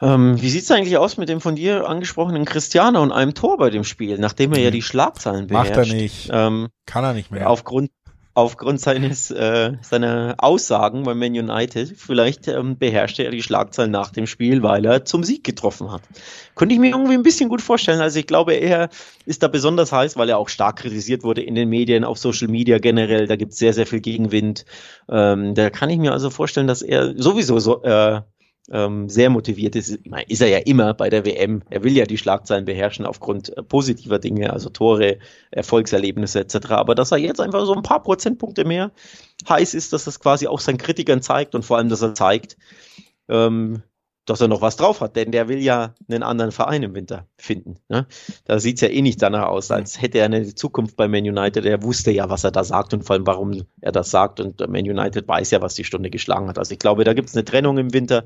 B: Ähm, wie sieht's eigentlich aus mit dem von dir angesprochenen Cristiano und einem Tor bei dem Spiel, nachdem er ja die Schlagzeilen beherrscht?
A: Macht er nicht. Ähm, Kann er nicht mehr.
B: Aufgrund aufgrund seines äh, seiner Aussagen bei Man United. Vielleicht ähm, beherrschte er die Schlagzeilen nach dem Spiel, weil er zum Sieg getroffen hat. Könnte ich mir irgendwie ein bisschen gut vorstellen. Also ich glaube, er ist da besonders heiß, weil er auch stark kritisiert wurde in den Medien, auf Social Media generell. Da gibt es sehr, sehr viel Gegenwind. Ähm, da kann ich mir also vorstellen, dass er sowieso so äh, ähm, sehr motiviert ist. Ich meine, ist er ja immer bei der WM. Er will ja die Schlagzeilen beherrschen aufgrund äh, positiver Dinge, also Tore, Erfolgserlebnisse etc. Aber dass er jetzt einfach so ein paar Prozentpunkte mehr heiß ist, dass das quasi auch seinen Kritikern zeigt und vor allem, dass er zeigt, ähm, dass er noch was drauf hat, denn der will ja einen anderen Verein im Winter finden. Ne? Da sieht's ja eh nicht danach aus, als hätte er eine Zukunft bei Man United. Er wusste ja, was er da sagt und vor allem, warum er das sagt. Und Man United weiß ja, was die Stunde geschlagen hat. Also ich glaube, da gibt's eine Trennung im Winter.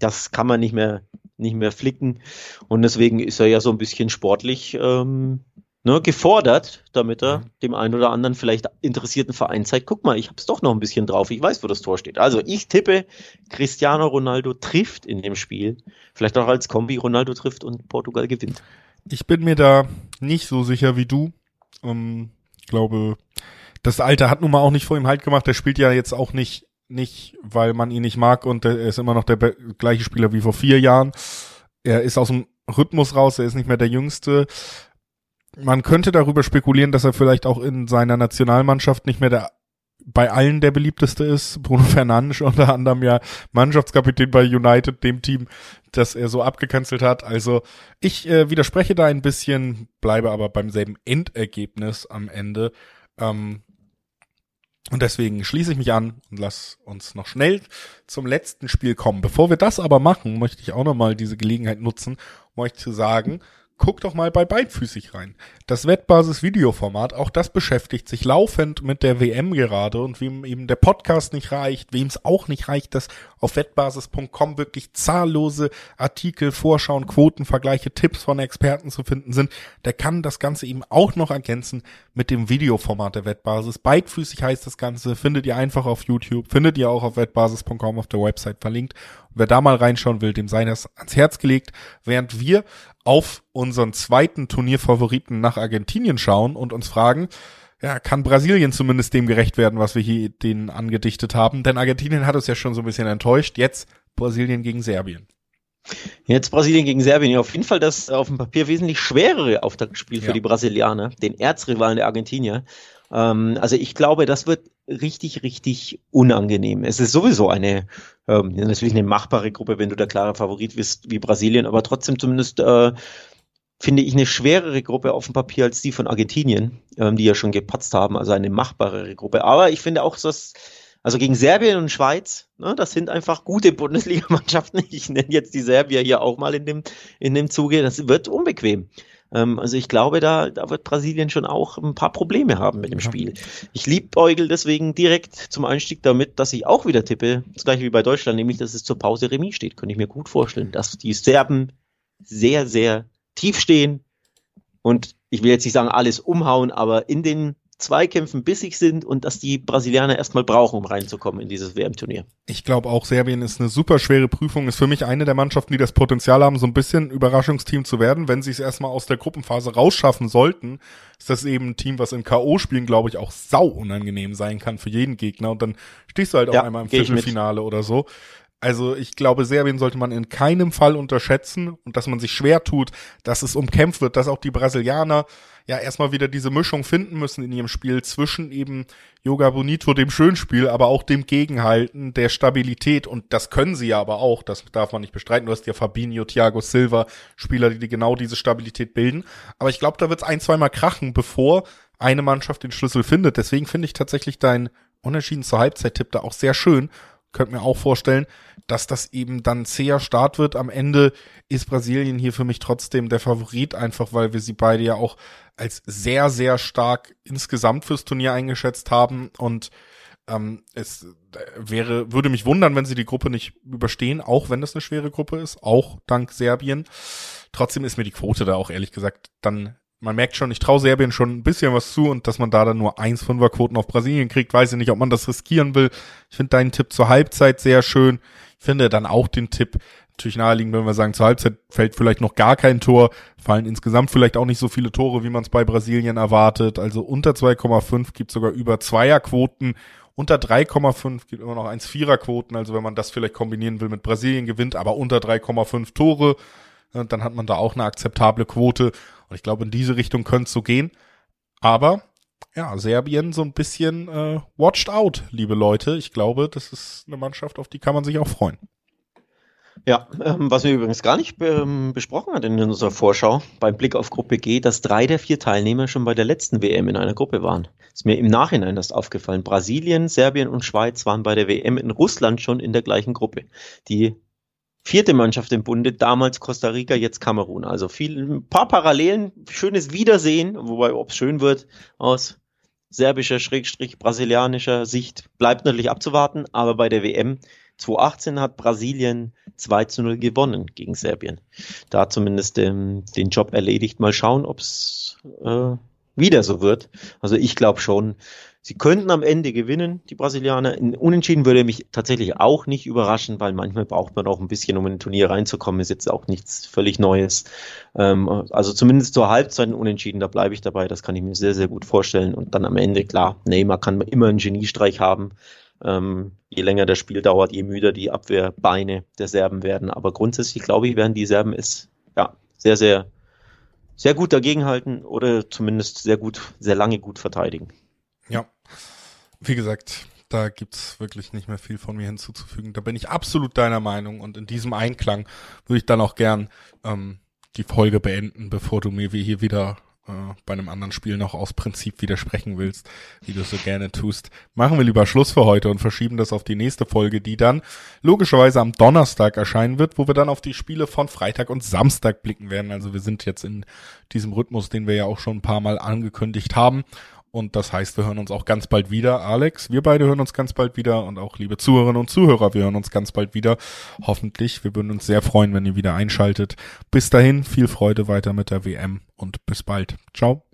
B: Das kann man nicht mehr, nicht mehr flicken. Und deswegen ist er ja so ein bisschen sportlich ähm, ne, gefordert, damit er mhm. dem einen oder anderen vielleicht interessierten Verein zeigt, guck mal, ich hab's doch noch ein bisschen drauf, ich weiß, wo das Tor steht. Also ich tippe, Cristiano Ronaldo trifft in dem Spiel, vielleicht auch als Kombi, Ronaldo trifft und Portugal gewinnt.
A: Ich bin mir da nicht so sicher wie du. Ähm, glaube, das Alter hat nun mal auch nicht vor ihm Halt gemacht. Der spielt ja jetzt auch nicht, nicht, weil man ihn nicht mag und er ist immer noch der gleiche Spieler wie vor vier Jahren. Er ist aus dem Rhythmus raus, er ist nicht mehr der Jüngste man könnte darüber spekulieren, dass er vielleicht auch in seiner Nationalmannschaft nicht mehr der bei allen der beliebteste ist. Bruno Fernandes unter anderem ja Mannschaftskapitän bei United, dem Team, das er so abgekanzelt hat. Also ich äh, widerspreche da ein bisschen, bleibe aber beim selben Endergebnis am Ende. Ähm, und deswegen schließe ich mich an und lass uns noch schnell zum letzten Spiel kommen. Bevor wir das aber machen, möchte ich auch nochmal diese Gelegenheit nutzen, um euch zu sagen, guck doch mal bei Beidfüßig rein. Das Wettbasis-Videoformat, auch das beschäftigt sich laufend mit der WM gerade und wem eben der Podcast nicht reicht, wem es auch nicht reicht, dass auf wettbasis.com wirklich zahllose Artikel, Vorschauen, Quotenvergleiche, Tipps von Experten zu finden sind, der kann das Ganze eben auch noch ergänzen mit dem Videoformat der Wettbasis. Beidfüßig heißt das Ganze, findet ihr einfach auf YouTube, findet ihr auch auf wettbasis.com auf der Website verlinkt. Wer da mal reinschauen will, dem sei das ans Herz gelegt, während wir auf unseren zweiten Turnierfavoriten nach Argentinien schauen und uns fragen, ja, kann Brasilien zumindest dem gerecht werden, was wir hier denen angedichtet haben? Denn Argentinien hat uns ja schon so ein bisschen enttäuscht. Jetzt Brasilien gegen Serbien.
B: Jetzt Brasilien gegen Serbien. Ja, auf jeden Fall das auf dem Papier wesentlich schwerere Auftaktspiel für ja. die Brasilianer, den Erzrivalen der Argentinier. Ähm, also ich glaube, das wird richtig, richtig unangenehm. Es ist sowieso eine, ähm, natürlich eine machbare Gruppe, wenn du der klare Favorit bist wie Brasilien, aber trotzdem zumindest äh, finde ich eine schwerere Gruppe auf dem Papier als die von Argentinien, ähm, die ja schon gepatzt haben, also eine machbarere Gruppe. Aber ich finde auch, dass also gegen Serbien und Schweiz, ne, das sind einfach gute Bundesligamannschaften. Ich nenne jetzt die Serbier hier auch mal in dem, in dem Zuge. Das wird unbequem. Ähm, also ich glaube, da, da wird Brasilien schon auch ein paar Probleme haben mit dem Spiel. Ich liebäugel deswegen direkt zum Einstieg damit, dass ich auch wieder tippe, das gleiche wie bei Deutschland, nämlich, dass es zur Pause Remis steht. Könnte ich mir gut vorstellen, dass die Serben sehr, sehr tief stehen und ich will jetzt nicht sagen, alles umhauen, aber in den Zweikämpfen bissig sind und dass die Brasilianer erstmal brauchen, um reinzukommen in dieses WM-Turnier.
A: Ich glaube auch, Serbien ist eine super schwere Prüfung, ist für mich eine der Mannschaften, die das Potenzial haben, so ein bisschen Überraschungsteam zu werden. Wenn sie es erstmal aus der Gruppenphase rausschaffen sollten, ist das eben ein Team, was in K.O.-Spielen, glaube ich, auch sau unangenehm sein kann für jeden Gegner. Und dann stehst du halt auch ja, einmal im Viertelfinale oder so. Also ich glaube, Serbien sollte man in keinem Fall unterschätzen und dass man sich schwer tut, dass es umkämpft wird, dass auch die Brasilianer ja erstmal wieder diese Mischung finden müssen in ihrem Spiel zwischen eben Yoga Bonito, dem Schönspiel, aber auch dem Gegenhalten, der Stabilität und das können sie ja aber auch, das darf man nicht bestreiten. Du hast ja Fabinho, Thiago Silva, Spieler, die genau diese Stabilität bilden. Aber ich glaube, da wird es ein, zweimal krachen, bevor eine Mannschaft den Schlüssel findet. Deswegen finde ich tatsächlich dein Unentschieden zur Halbzeit-Tipp da auch sehr schön könnte mir auch vorstellen, dass das eben dann zäher Start wird. Am Ende ist Brasilien hier für mich trotzdem der Favorit, einfach weil wir sie beide ja auch als sehr, sehr stark insgesamt fürs Turnier eingeschätzt haben und ähm, es wäre, würde mich wundern, wenn sie die Gruppe nicht überstehen, auch wenn das eine schwere Gruppe ist, auch dank Serbien. Trotzdem ist mir die Quote da auch ehrlich gesagt dann man merkt schon, ich traue Serbien schon ein bisschen was zu und dass man da dann nur 1,5er Quoten auf Brasilien kriegt, weiß ich nicht, ob man das riskieren will. Ich finde deinen Tipp zur Halbzeit sehr schön. Ich finde dann auch den Tipp natürlich naheliegend, wenn wir sagen, zur Halbzeit fällt vielleicht noch gar kein Tor, fallen insgesamt vielleicht auch nicht so viele Tore, wie man es bei Brasilien erwartet. Also unter 2,5 gibt sogar über Zweierquoten. Unter 3,5 gibt immer noch 1,4er Quoten. Also wenn man das vielleicht kombinieren will mit Brasilien gewinnt, aber unter 3,5 Tore, dann hat man da auch eine akzeptable Quote. Und ich glaube, in diese Richtung könnte es so gehen. Aber ja, Serbien so ein bisschen äh, watched out, liebe Leute. Ich glaube, das ist eine Mannschaft, auf die kann man sich auch freuen.
B: Ja, ähm, was wir übrigens gar nicht ähm, besprochen hatten in unserer Vorschau beim Blick auf Gruppe G, dass drei der vier Teilnehmer schon bei der letzten WM in einer Gruppe waren. Ist mir im Nachhinein erst aufgefallen. Brasilien, Serbien und Schweiz waren bei der WM in Russland schon in der gleichen Gruppe. Die vierte Mannschaft im Bunde, damals Costa Rica, jetzt Kamerun. Also viel, ein paar Parallelen, schönes Wiedersehen, wobei, ob es schön wird, aus serbischer, schrägstrich brasilianischer Sicht, bleibt natürlich abzuwarten, aber bei der WM 2018 hat Brasilien 2 zu 0 gewonnen gegen Serbien. Da zumindest ähm, den Job erledigt. Mal schauen, ob es äh, wieder so wird. Also ich glaube schon, sie könnten am Ende gewinnen, die Brasilianer. In Unentschieden würde mich tatsächlich auch nicht überraschen, weil manchmal braucht man auch ein bisschen, um in ein Turnier reinzukommen. Ist jetzt auch nichts völlig Neues. Ähm, also zumindest zur Halbzeit ein Unentschieden, da bleibe ich dabei. Das kann ich mir sehr, sehr gut vorstellen. Und dann am Ende, klar, Neymar kann immer einen Geniestreich haben. Ähm, je länger das Spiel dauert, je müder die Abwehrbeine der Serben werden. Aber grundsätzlich glaube ich, werden die Serben es ja sehr, sehr sehr gut dagegenhalten oder zumindest sehr gut, sehr lange gut verteidigen.
A: Ja, wie gesagt, da gibt's wirklich nicht mehr viel von mir hinzuzufügen. Da bin ich absolut deiner Meinung und in diesem Einklang würde ich dann auch gern ähm, die Folge beenden, bevor du mir wie hier wieder äh, bei einem anderen Spiel noch aus Prinzip widersprechen willst, wie du so gerne tust. Machen wir lieber Schluss für heute und verschieben das auf die nächste Folge, die dann logischerweise am Donnerstag erscheinen wird, wo wir dann auf die Spiele von Freitag und Samstag blicken werden. Also wir sind jetzt in diesem Rhythmus, den wir ja auch schon ein paar Mal angekündigt haben. Und das heißt, wir hören uns auch ganz bald wieder. Alex, wir beide hören uns ganz bald wieder und auch liebe Zuhörerinnen und Zuhörer, wir hören uns ganz bald wieder. Hoffentlich. Wir würden uns sehr freuen, wenn ihr wieder einschaltet. Bis dahin, viel Freude weiter mit der WM und bis bald. Ciao.